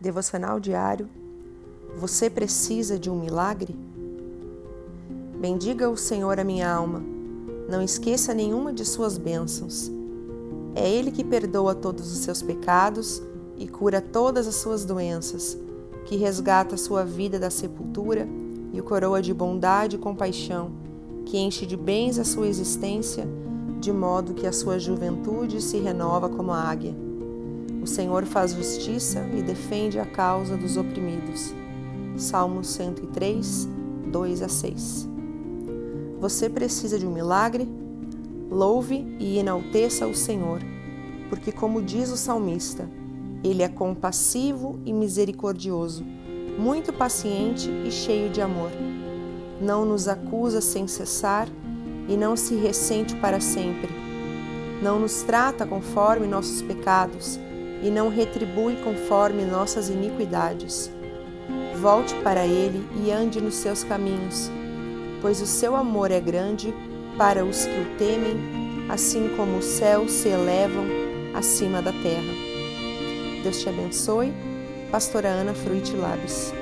Devocional diário. Você precisa de um milagre? Bendiga o Senhor a minha alma. Não esqueça nenhuma de suas bênçãos. É Ele que perdoa todos os seus pecados e cura todas as suas doenças, que resgata a sua vida da sepultura e o coroa de bondade e compaixão, que enche de bens a sua existência, de modo que a sua juventude se renova como a águia. O Senhor faz justiça e defende a causa dos oprimidos. Salmos 103, 2 a 6. Você precisa de um milagre? Louve e enalteça o Senhor, porque, como diz o salmista, ele é compassivo e misericordioso, muito paciente e cheio de amor. Não nos acusa sem cessar e não se ressente para sempre. Não nos trata conforme nossos pecados e não retribui conforme nossas iniquidades. Volte para Ele e ande nos seus caminhos, pois o seu amor é grande para os que o temem, assim como os céus se elevam acima da terra. Deus te abençoe. Pastora Ana Fruit Labes.